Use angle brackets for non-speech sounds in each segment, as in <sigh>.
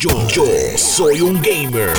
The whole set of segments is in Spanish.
Yo, yo soy un gamer.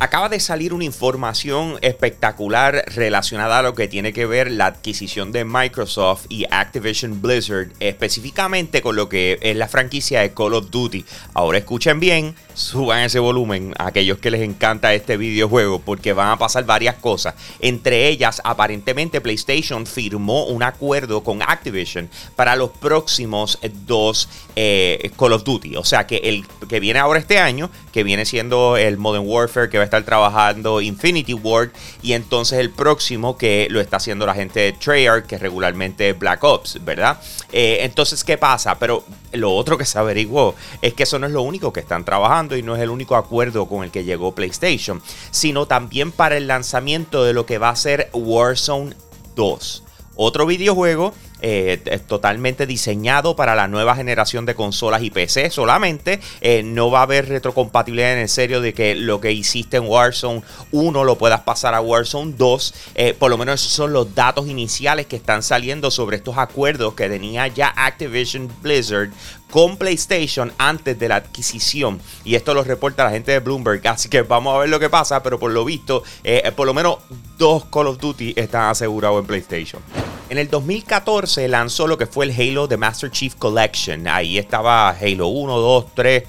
Acaba de salir una información espectacular relacionada a lo que tiene que ver la adquisición de Microsoft y Activision Blizzard, específicamente con lo que es la franquicia de Call of Duty. Ahora escuchen bien, suban ese volumen a aquellos que les encanta este videojuego porque van a pasar varias cosas. Entre ellas, aparentemente PlayStation firmó un acuerdo con Activision para los próximos dos eh, Call of Duty. O sea que el que viene ahora este año, que viene siendo el Modern Warfare, que va a estar trabajando Infinity Ward, y entonces el próximo que lo está haciendo la gente de Treyarch, que regularmente Black Ops, ¿verdad? Eh, entonces, ¿qué pasa? Pero lo otro que se averiguó es que eso no es lo único que están trabajando y no es el único acuerdo con el que llegó PlayStation, sino también para el lanzamiento de lo que va a ser Warzone 2. Otro videojuego eh, totalmente diseñado para la nueva generación de consolas y PC solamente. Eh, no va a haber retrocompatibilidad en el serio de que lo que hiciste en Warzone 1 lo puedas pasar a Warzone 2. Eh, por lo menos esos son los datos iniciales que están saliendo sobre estos acuerdos que tenía ya Activision Blizzard con PlayStation antes de la adquisición. Y esto lo reporta la gente de Bloomberg. Así que vamos a ver lo que pasa. Pero por lo visto, por lo menos dos Call of Duty están asegurados en PlayStation. En el 2014 lanzó lo que fue el Halo The Master Chief Collection. Ahí estaba Halo 1, 2, 3,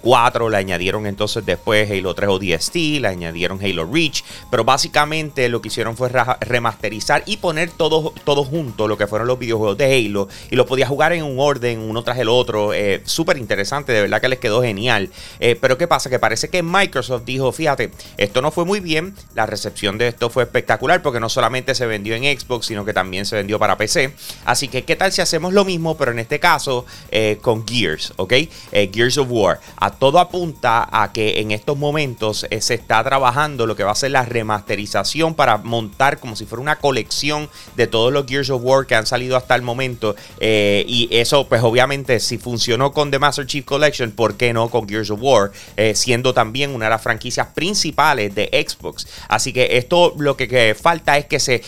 4. Le añadieron entonces después Halo 3 ODST, le añadieron Halo Reach. Pero básicamente lo que hicieron fue remasterizar y poner todo, todo junto lo que fueron los videojuegos de Halo. Y lo podía jugar en un orden, uno tras el otro. Eh, Súper interesante, de verdad que les quedó genial. Eh, pero ¿qué pasa? Que parece que Microsoft dijo, fíjate, esto no fue muy bien. La recepción de esto fue espectacular porque no solamente se vendió en Xbox, sino que también se para PC. Así que, ¿qué tal si hacemos lo mismo, pero en este caso eh, con Gears, ¿ok? Eh, Gears of War. A todo apunta a que en estos momentos eh, se está trabajando lo que va a ser la remasterización para montar como si fuera una colección de todos los Gears of War que han salido hasta el momento. y eso, pues obviamente, si funcionó con The Master Chief Collection, ¿por qué no con Gears of War? siendo también una de las franquicias principales de Xbox. Así que esto lo que falta es que se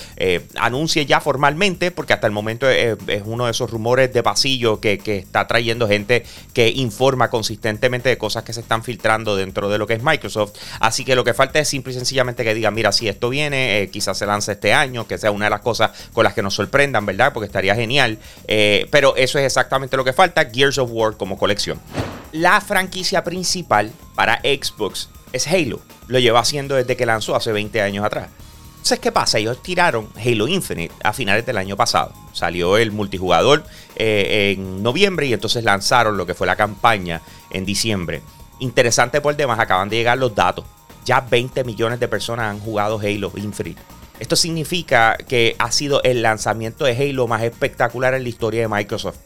anuncie ya formalmente porque hasta el momento es, uno de esos rumores de pasillo que, está trayendo gente que informa consistentemente de cosas que se están filtrando dentro de lo que es Microsoft. Así que lo que falta es simple y sencillamente que digan, mira, si esto viene, eh, quizás se lance este año, que sea una de las cosas con las que nos sorprendan, ¿verdad? Porque estaría genial. Eh, pero eso es exactamente lo que falta, Gears of War como colección. La franquicia principal para Xbox es Halo. Lo lleva haciendo desde que lanzó hace 20 años atrás. Entonces, ¿qué pasa? Ellos tiraron Halo Infinite a finales del año pasado. Salió el multijugador eh, en noviembre y entonces lanzaron lo que fue la campaña en diciembre. Interesante por demás, acaban de llegar los datos. Ya 20 millones de personas han jugado Halo Infinite. Esto significa que ha sido el lanzamiento de Halo más espectacular en la historia de Microsoft.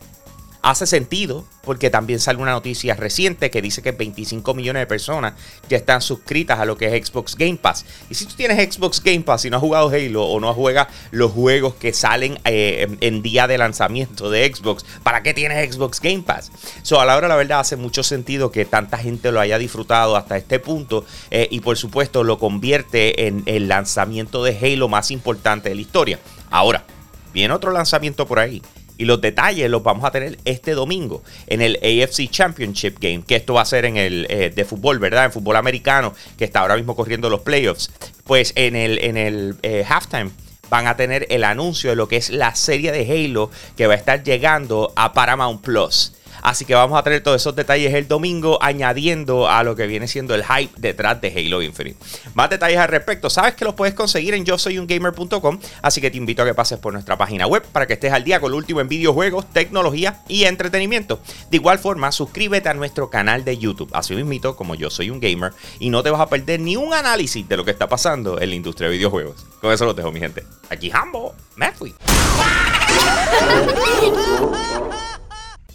Hace sentido porque también sale una noticia reciente que dice que 25 millones de personas ya están suscritas a lo que es Xbox Game Pass. Y si tú tienes Xbox Game Pass y no has jugado Halo o no juegas los juegos que salen eh, en día de lanzamiento de Xbox, ¿para qué tienes Xbox Game Pass? So, a la hora la verdad hace mucho sentido que tanta gente lo haya disfrutado hasta este punto eh, y por supuesto lo convierte en el lanzamiento de Halo más importante de la historia. Ahora, viene otro lanzamiento por ahí y los detalles los vamos a tener este domingo en el AFC Championship Game, que esto va a ser en el eh, de fútbol, ¿verdad? En fútbol americano, que está ahora mismo corriendo los playoffs. Pues en el, en el eh, halftime van a tener el anuncio de lo que es la serie de Halo que va a estar llegando a Paramount Plus. Así que vamos a tener todos esos detalles el domingo, añadiendo a lo que viene siendo el hype detrás de Halo Infinite. Más detalles al respecto, sabes que los puedes conseguir en yo soy un gamer.com, así que te invito a que pases por nuestra página web para que estés al día con lo último en videojuegos, tecnología y entretenimiento. De igual forma, suscríbete a nuestro canal de YouTube, así mismo como yo soy un gamer, y no te vas a perder ni un análisis de lo que está pasando en la industria de videojuegos. Con eso lo dejo, mi gente. Aquí Hambo, me fui. <laughs>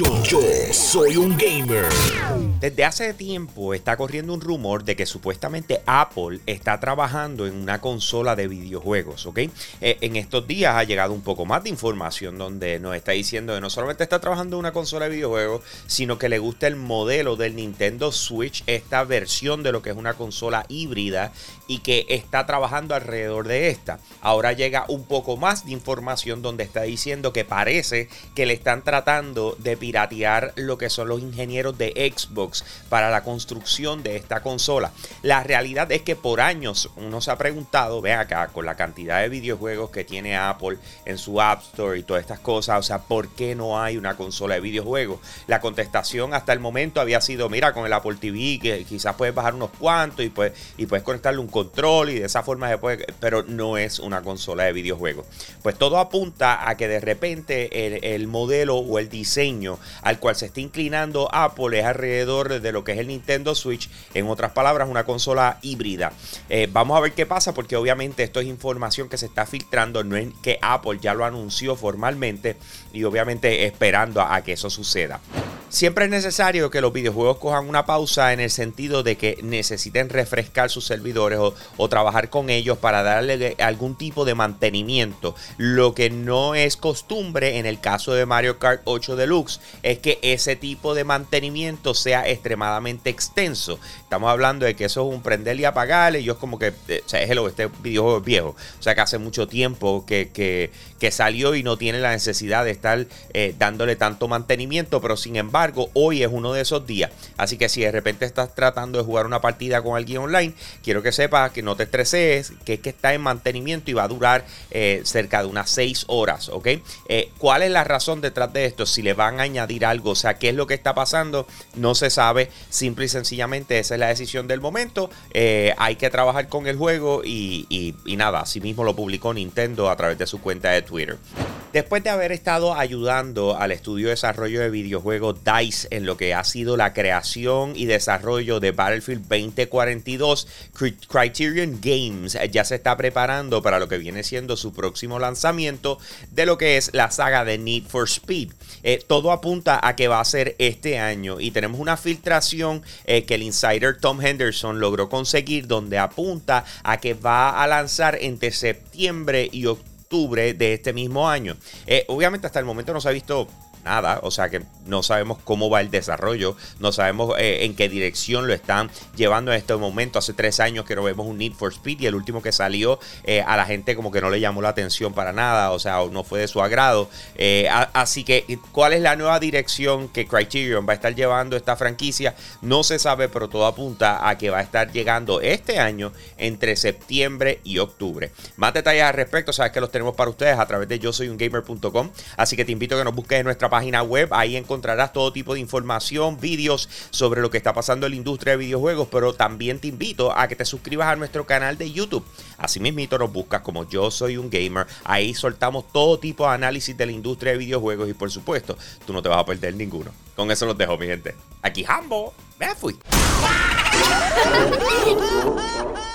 Yo, soy un gamer. Desde hace tiempo está corriendo un rumor de que supuestamente Apple está trabajando en una consola de videojuegos, ¿ok? Eh, en estos días ha llegado un poco más de información donde nos está diciendo que no solamente está trabajando en una consola de videojuegos, sino que le gusta el modelo del Nintendo Switch, esta versión de lo que es una consola híbrida y que está trabajando alrededor de esta. Ahora llega un poco más de información donde está diciendo que parece que le están tratando de piratear lo que son los ingenieros de Xbox para la construcción de esta consola. La realidad es que por años uno se ha preguntado, ve acá, con la cantidad de videojuegos que tiene Apple en su App Store y todas estas cosas, o sea, ¿por qué no hay una consola de videojuegos? La contestación hasta el momento había sido, mira, con el Apple TV, que quizás puedes bajar unos cuantos y, pues, y puedes conectarle un control y de esa forma se puede, pero no es una consola de videojuegos. Pues todo apunta a que de repente el modelo o el diseño al cual se está inclinando Apple es alrededor de lo que es el Nintendo Switch, en otras palabras, una consola híbrida. Eh, vamos a ver qué pasa porque obviamente esto es información que se está filtrando, no es que Apple ya lo anunció formalmente y obviamente esperando a que eso suceda. Siempre es necesario que los videojuegos cojan una pausa en el sentido de que necesiten refrescar sus servidores o, trabajar con ellos para darle algún tipo de mantenimiento. Lo que no es costumbre en el caso de Mario Kart 8 Deluxe es que ese tipo de mantenimiento sea extremadamente extenso. Estamos hablando de que eso es un prender y apagar. Es como que, eh, o sea, es este videojuego es viejo. O sea, que hace mucho tiempo que, que, salió y no tiene la necesidad de estar eh, dándole tanto mantenimiento. Pero sin embargo, hoy es uno de esos días. Así que si de repente estás tratando de jugar una partida con alguien online, quiero que sepas que no te estreses, que es que está en mantenimiento y va a durar eh, cerca de unas 6 horas, ¿ok? Eh, ¿Cuál es la razón detrás de esto? Si le van a añadir algo, o sea, ¿qué es lo que está pasando? No se sabe, simple y sencillamente esa es la decisión del momento. Eh, hay que trabajar con el juego y, y, y nada, así mismo lo publicó Nintendo a través de su cuenta de Twitter. Después de haber estado ayudando al estudio de desarrollo de videojuegos DICE en lo que ha sido la creación y desarrollo de Battlefield 2042, Criterion Games ya se está preparando para lo que viene siendo su próximo lanzamiento de lo que es la saga de Need for Speed. Eh, todo apunta a que va a ser este año y tenemos una filtración eh, que el insider Tom Henderson logró conseguir donde apunta a que va a lanzar entre septiembre y octubre de este mismo año. Eh, obviamente hasta el momento no se ha visto nada, o sea que no sabemos cómo va el desarrollo, no sabemos eh, en qué dirección lo están llevando en este momento. Hace tres años que no vemos un Need for Speed y el último que salió eh, a la gente como que no le llamó la atención para nada, o sea, no fue de su agrado. Eh, así que, ¿cuál es la nueva dirección que Criterion va a estar llevando esta franquicia? No se sabe, pero todo apunta a que va a estar llegando este año entre septiembre y octubre. Más detalles al respecto, sabes que los tenemos para ustedes a través de yo soy un gamer.com, así que te invito a que nos busques en página web. Ahí encontrarás todo tipo de información, vídeos sobre lo que está pasando en la industria de videojuegos, pero también te invito a que te suscribas a nuestro canal de YouTube. Asimismo, nos buscas como Yo Soy un Gamer. Ahí soltamos todo tipo de análisis de la industria de videojuegos y por supuesto, tú no te vas a perder ninguno. Con eso los dejo, mi gente. Aquí Hambo, me fui. <laughs>